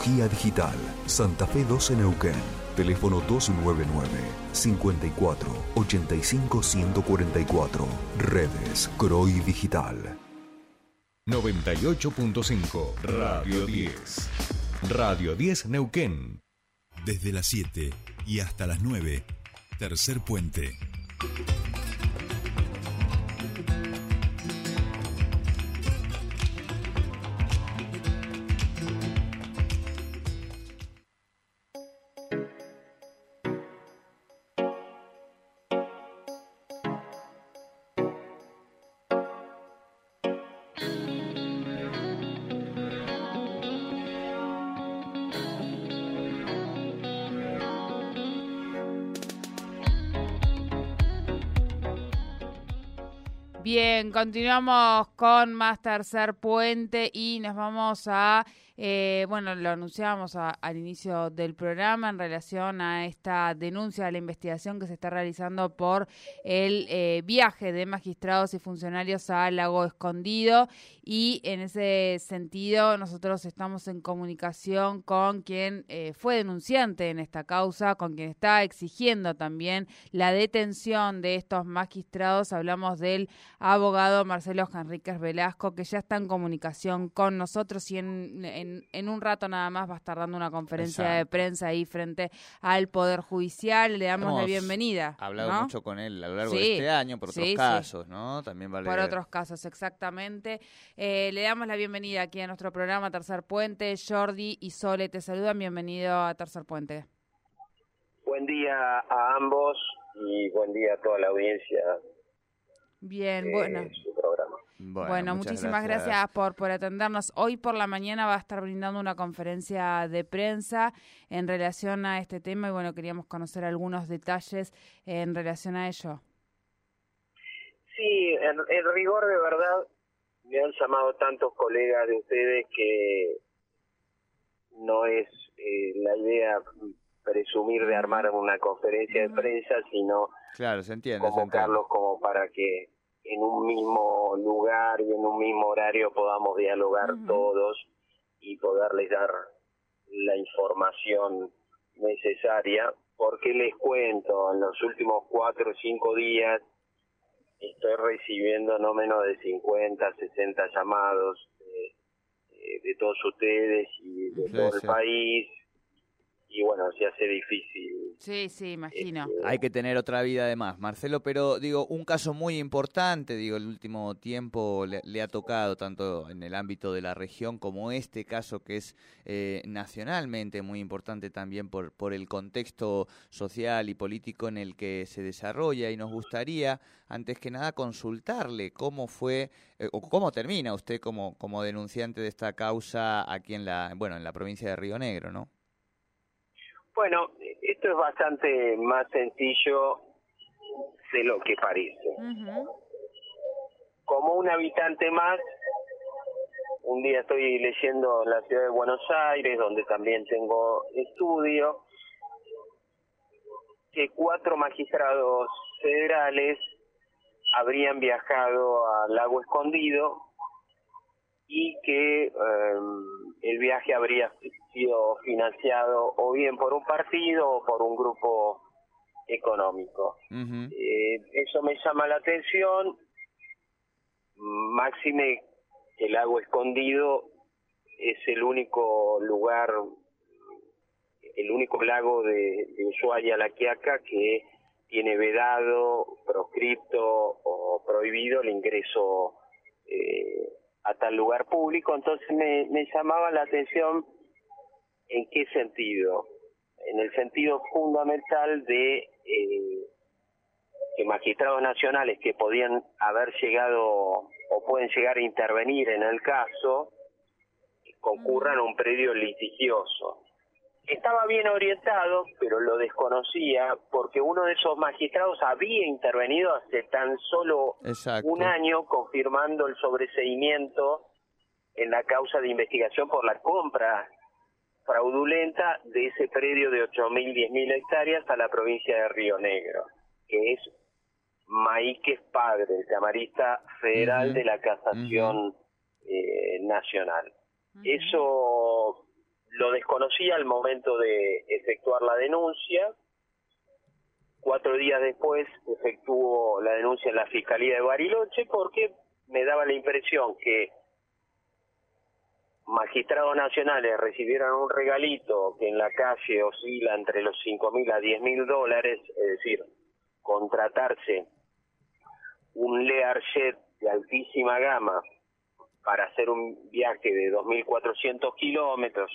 Tecnología digital. Santa Fe 12 Neuquén. Teléfono 299 54 85 144. Redes Croy Digital. 98.5 Radio 10. Radio 10 Neuquén. Desde las 7 y hasta las 9. Tercer puente. Bien, continuamos con más tercer puente y nos vamos a eh, bueno, lo anunciábamos al inicio del programa en relación a esta denuncia de la investigación que se está realizando por el eh, viaje de magistrados y funcionarios a Lago Escondido y en ese sentido nosotros estamos en comunicación con quien eh, fue denunciante en esta causa, con quien está exigiendo también la detención de estos magistrados. Hablamos del abogado Marcelo Enríquez Velasco, que ya está en comunicación con nosotros y en, un rato nada más va a estar dando una conferencia de prensa ahí frente al Poder Judicial. Le damos la bienvenida. hablado mucho con él a lo largo de este año por otros casos, ¿no? También vale. Por otros casos, exactamente. Eh, le damos la bienvenida aquí a nuestro programa Tercer Puente. Jordi y Sole te saludan. Bienvenido a Tercer Puente. Buen día a ambos y buen día a toda la audiencia. Bien, bueno. Bueno, muchísimas gracias. por, por atendernos. Hoy por la mañana va a estar brindando una conferencia de prensa en relación a este tema y bueno, queríamos conocer algunos detalles en relación a ello. Sí, en, rigor de verdad me han llamado tantos colegas de ustedes que no es eh, la idea presumir de armar una conferencia de prensa, sino claro, se entiende, convocarlos como para que en un mismo lugar y en un mismo horario podamos dialogar todos y poderles dar la información necesaria, porque les cuento, en los últimos cuatro o cinco días estoy recibiendo no menos de 50, 60 llamados de, de todos ustedes y de todo el país y bueno, se hace difícil. Sí, sí, imagino. Este, Hay que tener otra vida además, Marcelo, pero digo, un caso muy importante, digo, el último tiempo le, ha tocado tanto en el ámbito de la región como este caso que es eh, nacionalmente muy importante también por, por el contexto social y político en el que se desarrolla y nos gustaría, antes que nada, consultarle cómo fue eh, o cómo termina usted como, como denunciante de esta causa aquí en la, bueno, en la provincia de Río Negro, ¿no? Bueno, esto es bastante más sencillo de lo que parece. Como un habitante más, un día estoy leyendo en la ciudad de Buenos Aires, donde también tengo estudio, que cuatro magistrados federales habrían viajado al lago escondido y que em, el viaje habría sido financiado o bien por un partido o por un grupo económico. Eh, eso me llama la atención, máxime el lago escondido es el único lugar, el único lago de, de Ushuaia, La Quiaca, que tiene vedado, proscripto o prohibido el ingreso eh, a tal lugar público, entonces me, me llamaba la atención en qué sentido, en el sentido fundamental de eh, que magistrados nacionales que podían haber llegado o pueden llegar a intervenir en el caso concurran a un predio litigioso. Estaba bien orientado, pero lo desconocía porque uno de esos magistrados había intervenido hace tan solo un año confirmando el sobreseimiento en la causa de investigación por la compra fraudulenta de ese predio de 8.000, 10.000 hectáreas a la provincia de Río Negro, que es Maíquez Padre, el camarista federal de la Casación eh, Nacional. Eso lo desconocía al momento de efectuar la denuncia. Cuatro días después efectuó la denuncia en la Fiscalía de Bariloche porque me daba la impresión que magistrados nacionales recibieran un regalito que en la calle oscila entre los cinco mil a diez mil dólares, es decir, contratarse un Learjet de altísima gama para hacer un viaje de 2.400 kilómetros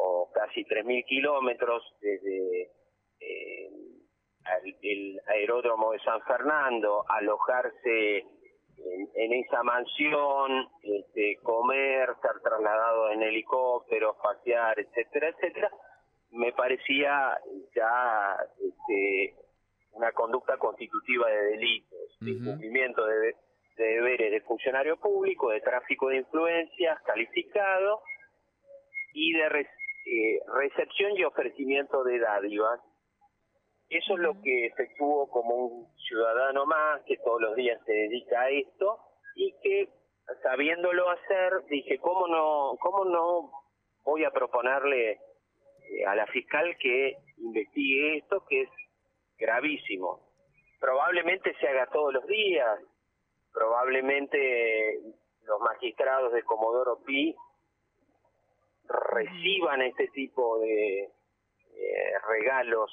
o casi 3.000 kilómetros desde eh, el aeródromo de San Fernando, alojarse en, esa mansión, este, comer, ser trasladado en helicóptero, pasear, etcétera, etcétera, me parecía ya este, una conducta constitutiva de delitos, de incumplimiento de, deberes de funcionario público, de tráfico de influencias calificado y de eh, recepción y ofrecimiento de dádivas. Eso es lo que efectúo como un ciudadano más que todos los días se dedica a esto y que sabiéndolo hacer dije cómo no cómo no voy a proponerle eh, a la fiscal que investigue esto que es gravísimo. Probablemente se haga todos los días, probablemente los magistrados de Comodoro Pi reciban este tipo de eh, regalos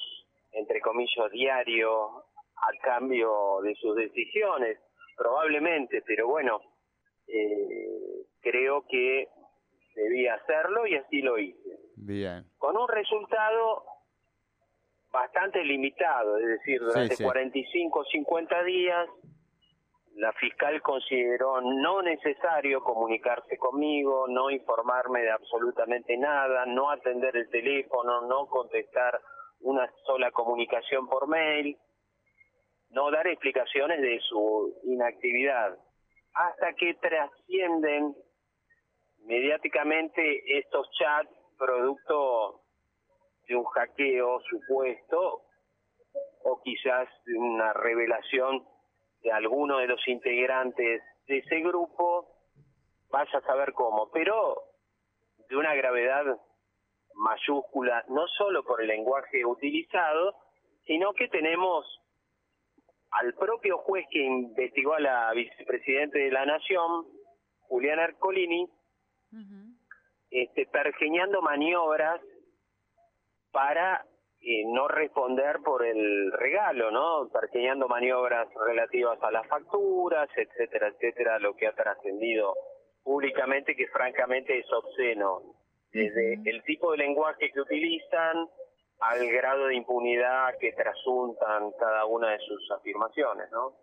entre comillas, diario a cambio de sus decisiones, probablemente, pero bueno, eh, creo que debía hacerlo y así lo hice. Bien. Con un resultado bastante limitado, es decir, durante 45 o 50 días la fiscal consideró no necesario comunicarse conmigo, no informarme de absolutamente nada, no atender el teléfono, no contestar una sola comunicación por mail, no dar explicaciones de su inactividad, hasta que trascienden mediáticamente estos chats producto de un hackeo supuesto o quizás de una revelación de alguno de los integrantes de ese grupo, vaya a saber cómo, pero de una gravedad mayúscula, no solo por el lenguaje utilizado, sino que tenemos al propio juez que investigó a la vicepresidente de la Nación, Julián Arcolini, este, pergeñando maniobras para eh, no responder por el regalo, ¿no? Pergeñando maniobras relativas a las facturas, etcétera, etcétera, lo que ha trascendido públicamente, que francamente es obsceno desde el tipo de lenguaje que utilizan al grado de impunidad que trasuntan cada una de sus afirmaciones, ¿no?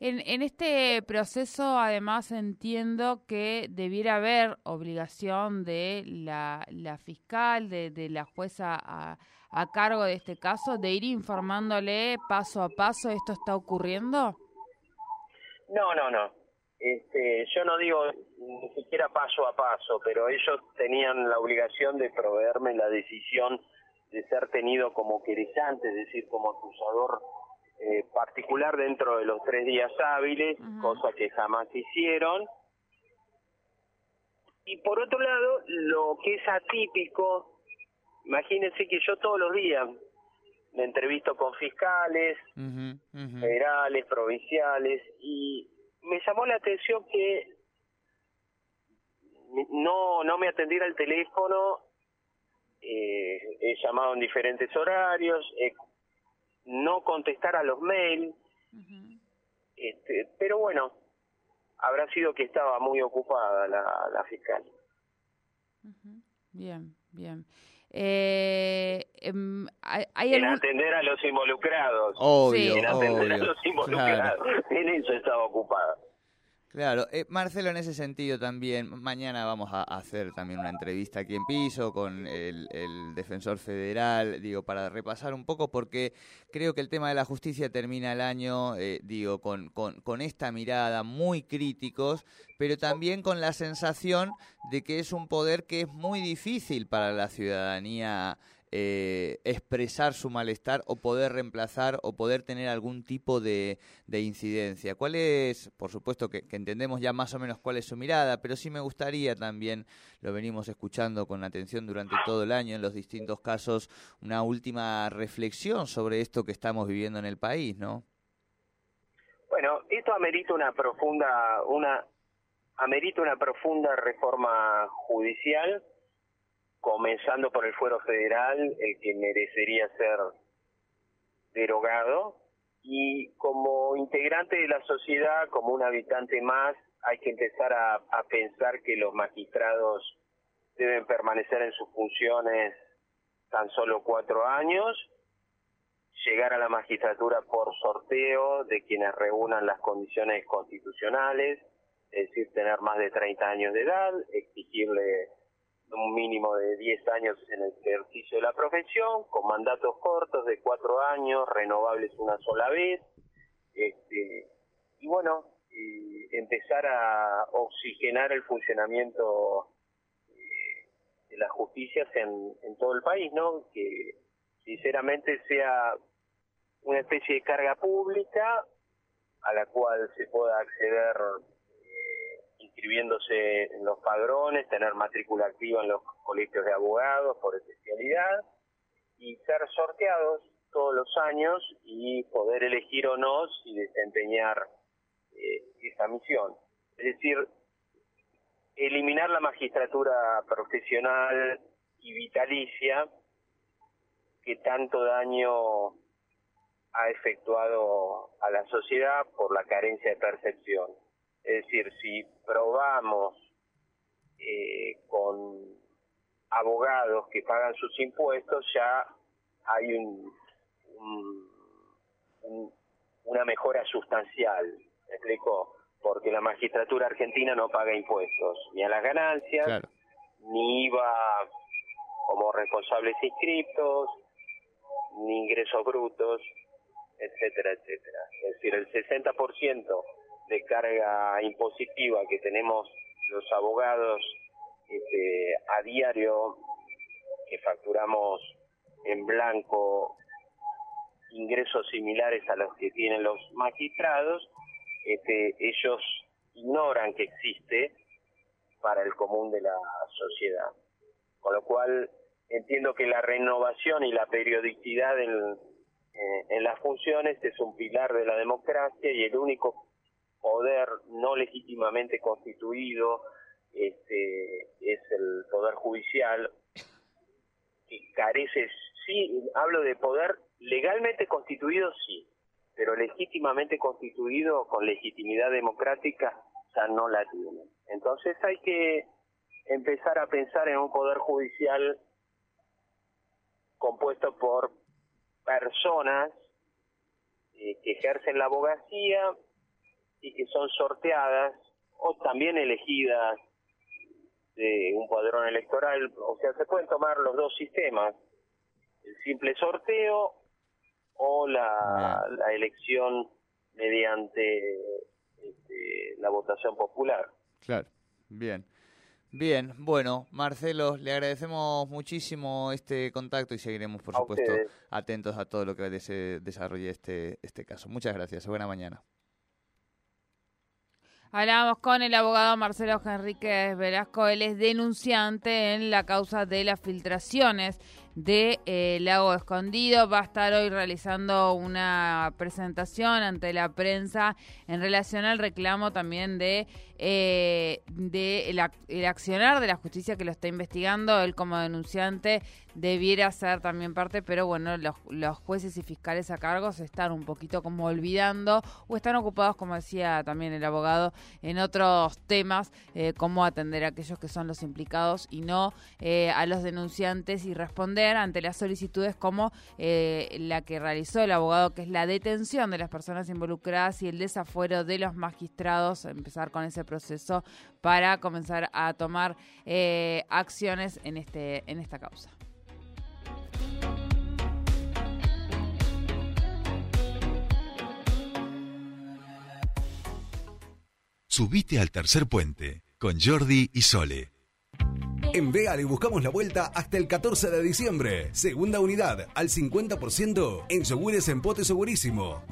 En, en este proceso, además, entiendo que debiera haber obligación de la, la fiscal, de, la jueza a, a cargo de este caso, de ir informándole paso a paso esto está ocurriendo. No, no, no. Este, yo no digo ni siquiera paso a paso, pero ellos tenían la obligación de proveerme la decisión de ser tenido como querellante, es decir, como acusador eh, particular dentro de los tres días hábiles, cosa que jamás hicieron. Y por otro lado, lo que es atípico, imagínense que yo todos los días me entrevisto con fiscales, federales, provinciales, y me llamó la atención que no no me atendiera el teléfono eh, he llamado en diferentes horarios no contestar a los mails. Este, pero bueno habrá sido que estaba muy ocupada la, la fiscal. Bien bien. Eh, em, ¿hay en atender a los involucrados. Obvio, en atender a los involucrados. En eso estaba ocupada. Claro, eh, Marcelo, en ese sentido también, mañana vamos a hacer también una entrevista aquí en piso con el, defensor federal, digo, para repasar un poco, porque creo que el tema de la justicia termina el año, eh, digo, con, con, con esta mirada muy críticos, pero también con la sensación de que es un poder que es muy difícil para la ciudadanía eh, expresar su malestar o poder reemplazar o poder tener algún tipo de, incidencia. ¿Cuál es, por supuesto que, entendemos ya más o menos cuál es su mirada, pero sí me gustaría también, lo venimos escuchando con atención durante todo el año en los distintos casos, una última reflexión sobre esto que estamos viviendo en el país, ¿no? Bueno, esto amerita una profunda, una amerita una profunda reforma judicial comenzando por el fuero federal, el que merecería ser derogado, y como integrante de la sociedad, como un habitante más, hay que empezar a, pensar que los magistrados deben permanecer en sus funciones tan solo cuatro años, llegar a la magistratura por sorteo de quienes reúnan las condiciones constitucionales, es decir, tener más de 30 años de edad, exigirle un mínimo de 10 años en el ejercicio de la profesión, con mandatos cortos de 4 años, renovables una sola vez, este, y bueno, empezar a oxigenar el funcionamiento eh, de las justicias en, en todo el país, ¿no? Que sinceramente sea una especie de carga pública a la cual se pueda acceder inscribiéndose en los padrones, tener matrícula activa en los colegios de abogados por especialidad y ser sorteados todos los años y poder elegir o no si desempeñar eh, esa misión. Es decir, eliminar la magistratura profesional y vitalicia que tanto daño ha efectuado a la sociedad por la carencia de percepción. Es decir, si probamos eh, con abogados que pagan sus impuestos, ya hay un, una mejora sustancial. ¿Me explico? Porque la magistratura argentina no paga impuestos ni a las ganancias, ni IVA como responsables inscriptos, ni ingresos brutos, etcétera, etcétera. Es decir, el 60% de carga impositiva que tenemos los abogados este, a diario, que facturamos en blanco ingresos similares a los que tienen los magistrados, este, ellos ignoran que existe para el común de la sociedad. Con lo cual entiendo que la renovación y la periodicidad en, en las funciones es un pilar de la democracia y el único poder no legítimamente constituido este, es el poder judicial que carece, sí, hablo de poder legalmente constituido, sí, pero legítimamente constituido con legitimidad democrática ya no la tiene. Entonces hay que empezar a pensar en un poder judicial compuesto por personas eh, que ejercen la abogacía y que son sorteadas o también elegidas de un padrón electoral. O sea, se pueden tomar los dos sistemas, el simple sorteo o la, la elección mediante este, la votación popular. Claro, bien. Bien, bueno, Marcelo, le agradecemos muchísimo este contacto y seguiremos, por supuesto, atentos a todo lo que se desarrolle este, este caso. Muchas gracias, buena mañana. Hablábamos con el abogado Marcelo Enríquez Velasco, él es denunciante en la causa de las filtraciones de eh, Lago Escondido. Va a estar hoy realizando una presentación ante la prensa en relación al reclamo también de, eh, de el, accionar de la justicia que lo está investigando. Él como denunciante debiera ser también parte, pero bueno, los, los, jueces y fiscales a cargo se están un poquito como olvidando o están ocupados, como decía también el abogado, en otros temas, eh, como atender a aquellos que son los implicados y no eh, a los denunciantes y responder ante las solicitudes como eh, la que realizó el abogado, que es la detención de las personas involucradas y el desafuero de los magistrados, empezar con ese proceso para comenzar a tomar acciones en, este, en esta causa. Subite al tercer puente con Jordi y Sole. En Vea le buscamos la vuelta hasta el 14 de diciembre. Segunda unidad al 50% en Segures en Pote Segurísimo.